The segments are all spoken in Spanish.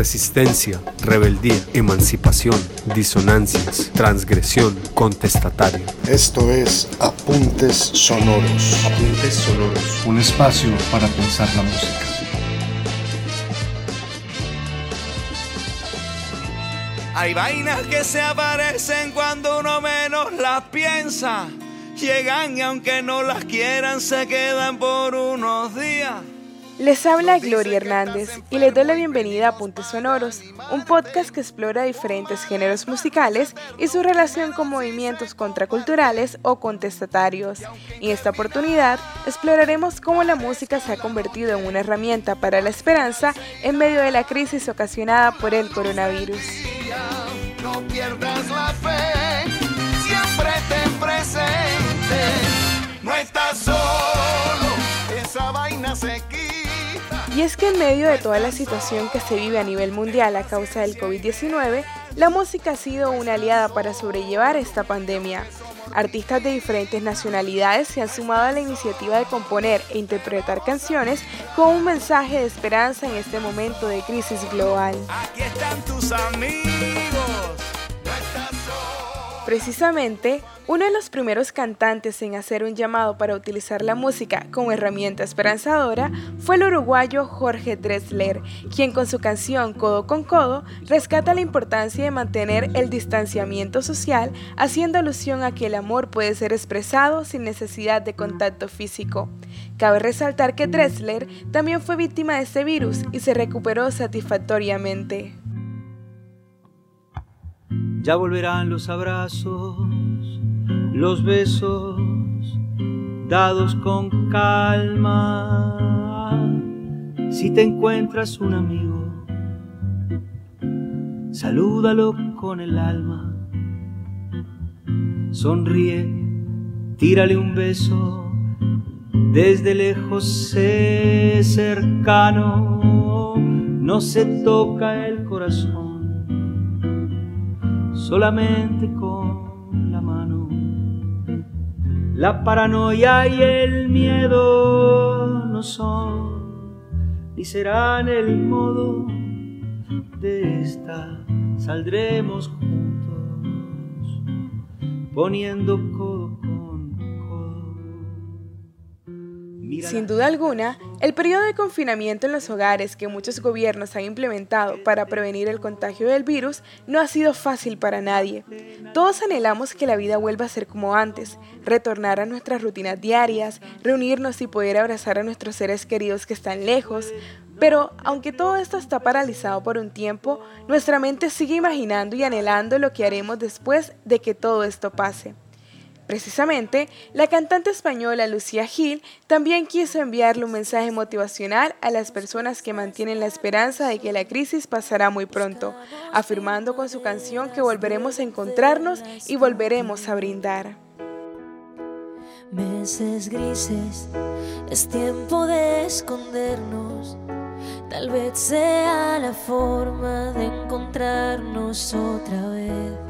resistencia, rebeldía, emancipación, disonancias, transgresión, contestatario. Esto es Apuntes Sonoros. Apuntes Sonoros. Un espacio para pensar la música. Hay vainas que se aparecen cuando uno menos las piensa. Llegan y aunque no las quieran se quedan por unos días. Les habla Gloria Hernández y les doy la bienvenida a Puntos Sonoros, un podcast que explora diferentes géneros musicales y su relación con movimientos contraculturales o contestatarios. En esta oportunidad exploraremos cómo la música se ha convertido en una herramienta para la esperanza en medio de la crisis ocasionada por el coronavirus. No pierdas la fe, y es que en medio de toda la situación que se vive a nivel mundial a causa del COVID-19, la música ha sido una aliada para sobrellevar esta pandemia. Artistas de diferentes nacionalidades se han sumado a la iniciativa de componer e interpretar canciones con un mensaje de esperanza en este momento de crisis global. Aquí están tus amigos. Precisamente, uno de los primeros cantantes en hacer un llamado para utilizar la música como herramienta esperanzadora fue el uruguayo Jorge Dressler, quien con su canción Codo con Codo rescata la importancia de mantener el distanciamiento social, haciendo alusión a que el amor puede ser expresado sin necesidad de contacto físico. Cabe resaltar que Dressler también fue víctima de este virus y se recuperó satisfactoriamente. Ya volverán los abrazos, los besos dados con calma. Si te encuentras un amigo, salúdalo con el alma. Sonríe, tírale un beso, desde lejos sé cercano, no se toca el corazón solamente con. La paranoia y el miedo no son ni serán el modo de esta. Saldremos juntos poniendo Sin duda alguna, el periodo de confinamiento en los hogares que muchos gobiernos han implementado para prevenir el contagio del virus no ha sido fácil para nadie. Todos anhelamos que la vida vuelva a ser como antes, retornar a nuestras rutinas diarias, reunirnos y poder abrazar a nuestros seres queridos que están lejos, pero aunque todo esto está paralizado por un tiempo, nuestra mente sigue imaginando y anhelando lo que haremos después de que todo esto pase. Precisamente, la cantante española Lucía Gil también quiso enviarle un mensaje motivacional a las personas que mantienen la esperanza de que la crisis pasará muy pronto, afirmando con su canción que volveremos a encontrarnos y volveremos a brindar. Meses grises, es tiempo de escondernos. Tal vez sea la forma de encontrarnos otra vez.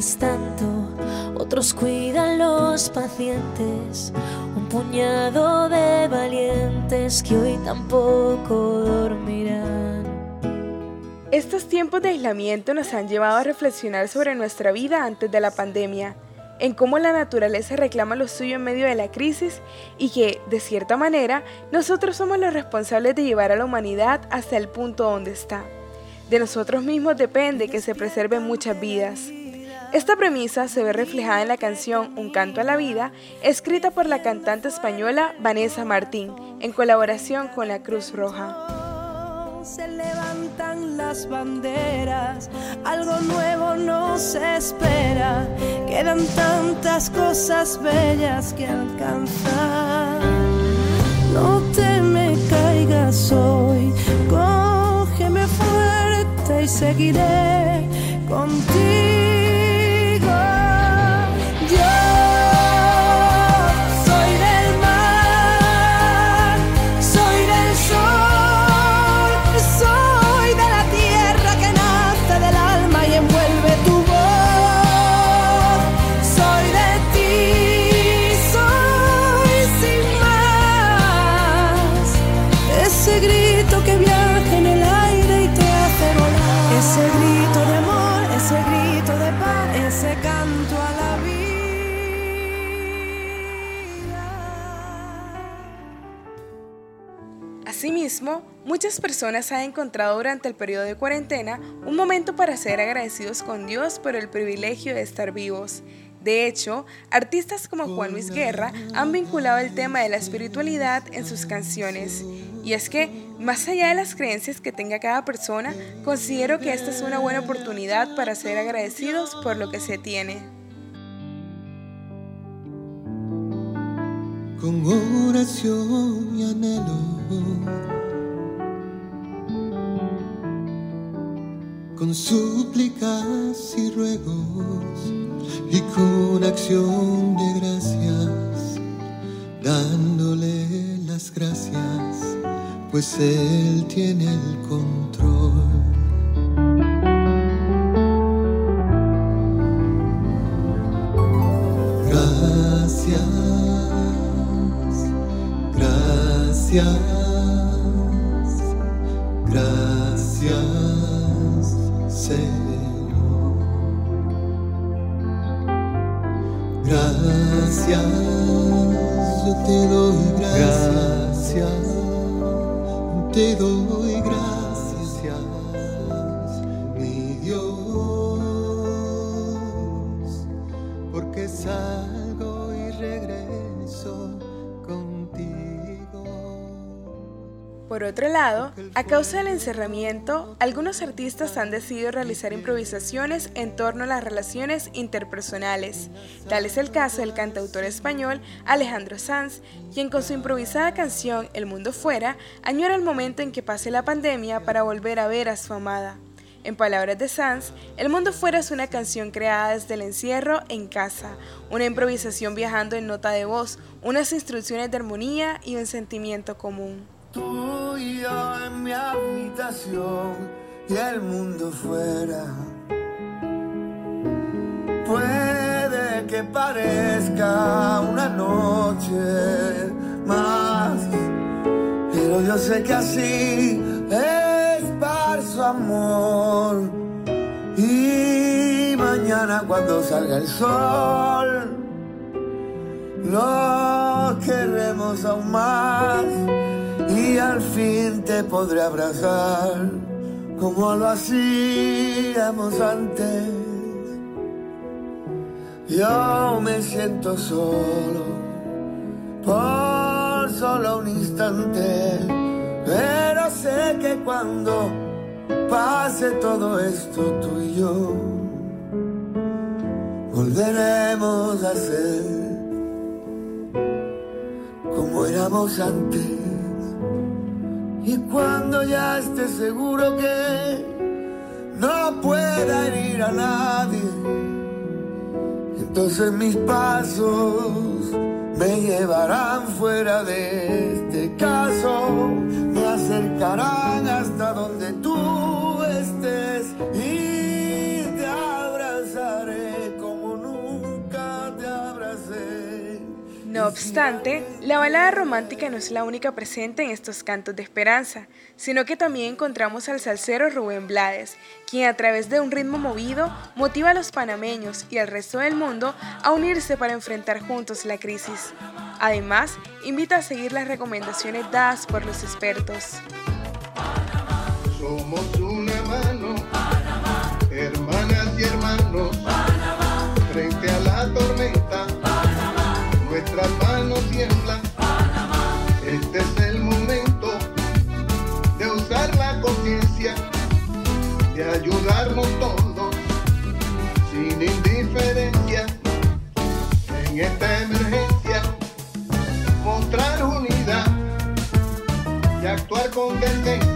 Tanto, otros cuidan los pacientes, un puñado de valientes que hoy tampoco dormirán. Estos tiempos de aislamiento nos han llevado a reflexionar sobre nuestra vida antes de la pandemia en cómo la naturaleza reclama lo suyo en medio de la crisis y que, de cierta manera, nosotros somos los responsables de llevar a la humanidad hasta el punto donde está. De nosotros mismos depende que se preserven muchas vidas. Esta premisa se ve reflejada en la canción Un canto a la vida, escrita por la cantante española Vanessa Martín, en colaboración con la Cruz Roja. Se levantan las banderas, algo nuevo nos espera, quedan tantas cosas bellas que alcanzar. No te me caigas hoy, cógeme fuerte y seguiré contigo. Asimismo, muchas personas han encontrado durante el periodo de cuarentena un momento para ser agradecidos con Dios por el privilegio de estar vivos. De hecho, artistas como Juan Luis Guerra han vinculado el tema de la espiritualidad en sus canciones. Y es que, más allá de las creencias que tenga cada persona, considero que esta es una buena oportunidad para ser agradecidos por lo que se tiene. Con oración y anhelo con súplicas y ruegos y con acción de gracias, dándole las gracias, pues Él tiene el control. Gracias, gracias. te doy gracias, te doy. Por otro lado, a causa del encerramiento, algunos artistas han decidido realizar improvisaciones en torno a las relaciones interpersonales. Tal es el caso del cantautor español Alejandro Sanz, quien con su improvisada canción El Mundo Fuera añora el momento en que pase la pandemia para volver a ver a su amada. En palabras de Sanz, El Mundo Fuera es una canción creada desde el encierro en casa, una improvisación viajando en nota de voz, unas instrucciones de armonía y un sentimiento común. Tú y yo en mi habitación y el mundo fuera. Puede que parezca una noche más, pero yo sé que así es para su amor. Y mañana cuando salga el sol, lo queremos aún más y al fin te podré abrazar como lo hacíamos antes. Yo me siento solo por solo un instante, pero sé que cuando pase todo esto tú y yo volveremos a ser como éramos antes. Y cuando ya esté seguro que no pueda herir a nadie, entonces mis pasos me llevarán fuera de este caso, me acercarán obstante, la balada romántica no es la única presente en estos cantos de esperanza, sino que también encontramos al salsero Rubén Blades, quien a través de un ritmo movido motiva a los panameños y al resto del mundo a unirse para enfrentar juntos la crisis. Además, invita a seguir las recomendaciones dadas por los expertos. Somos una mano, hermanas y hermanos, todos, sin indiferencia, en esta emergencia, mostrar unidad y actuar con decencia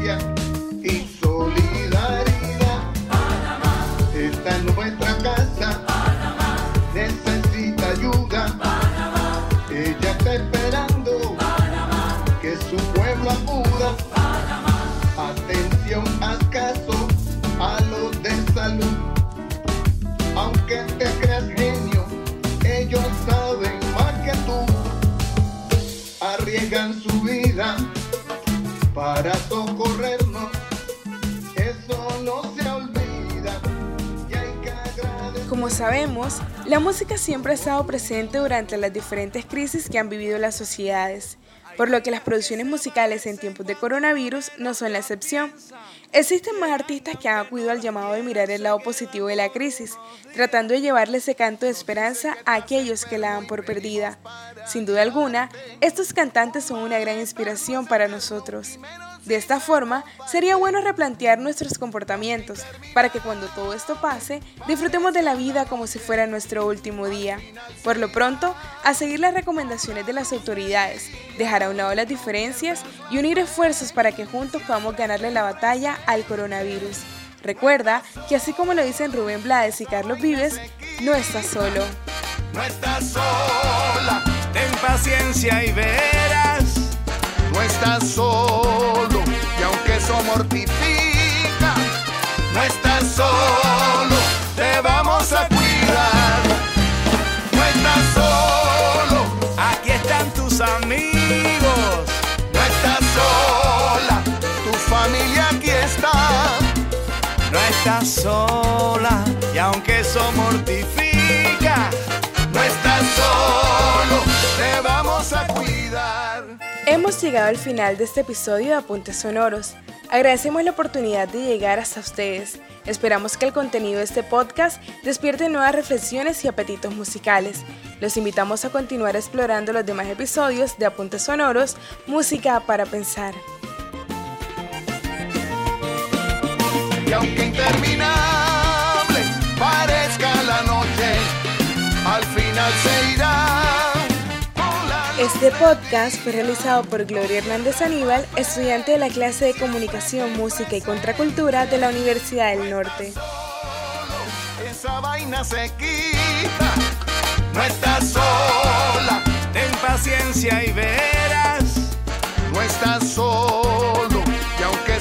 sabemos, la música siempre ha estado presente durante las diferentes crisis que han vivido las sociedades, por lo que las producciones musicales en tiempos de coronavirus no son la excepción. Existen más artistas que han acudido al llamado de mirar el lado positivo de la crisis, tratando de llevarle ese canto de esperanza a aquellos que la dan por perdida. Sin duda alguna, estos cantantes son una gran inspiración para nosotros. De esta forma, sería bueno replantear nuestros comportamientos para que cuando todo esto pase, disfrutemos de la vida como si fuera nuestro último día. Por lo pronto, a seguir las recomendaciones de las autoridades, dejar a un lado las diferencias y unir esfuerzos para que juntos podamos ganarle la batalla al coronavirus. Recuerda que así como lo dicen Rubén Blades y Carlos Vives, no estás solo. No estás sola, ten paciencia y verás. No estás solo, eso mortifica, no estás solo, te vamos a cuidar. No estás solo, aquí están tus amigos. No estás sola, tu familia aquí está. No estás sola, y aunque eso mortifica, no estás solo, te vamos a cuidar. Hemos llegado al final de este episodio de Apuntes Sonoros. Agradecemos la oportunidad de llegar hasta ustedes. Esperamos que el contenido de este podcast despierte nuevas reflexiones y apetitos musicales. Los invitamos a continuar explorando los demás episodios de Apuntes Sonoros, Música para Pensar. Este podcast fue realizado por Gloria Hernández Aníbal, estudiante de la clase de Comunicación, Música y Contracultura de la Universidad del Norte. Esa vaina se quita. No estás sola, Ten paciencia y verás. no estás solo. Y aunque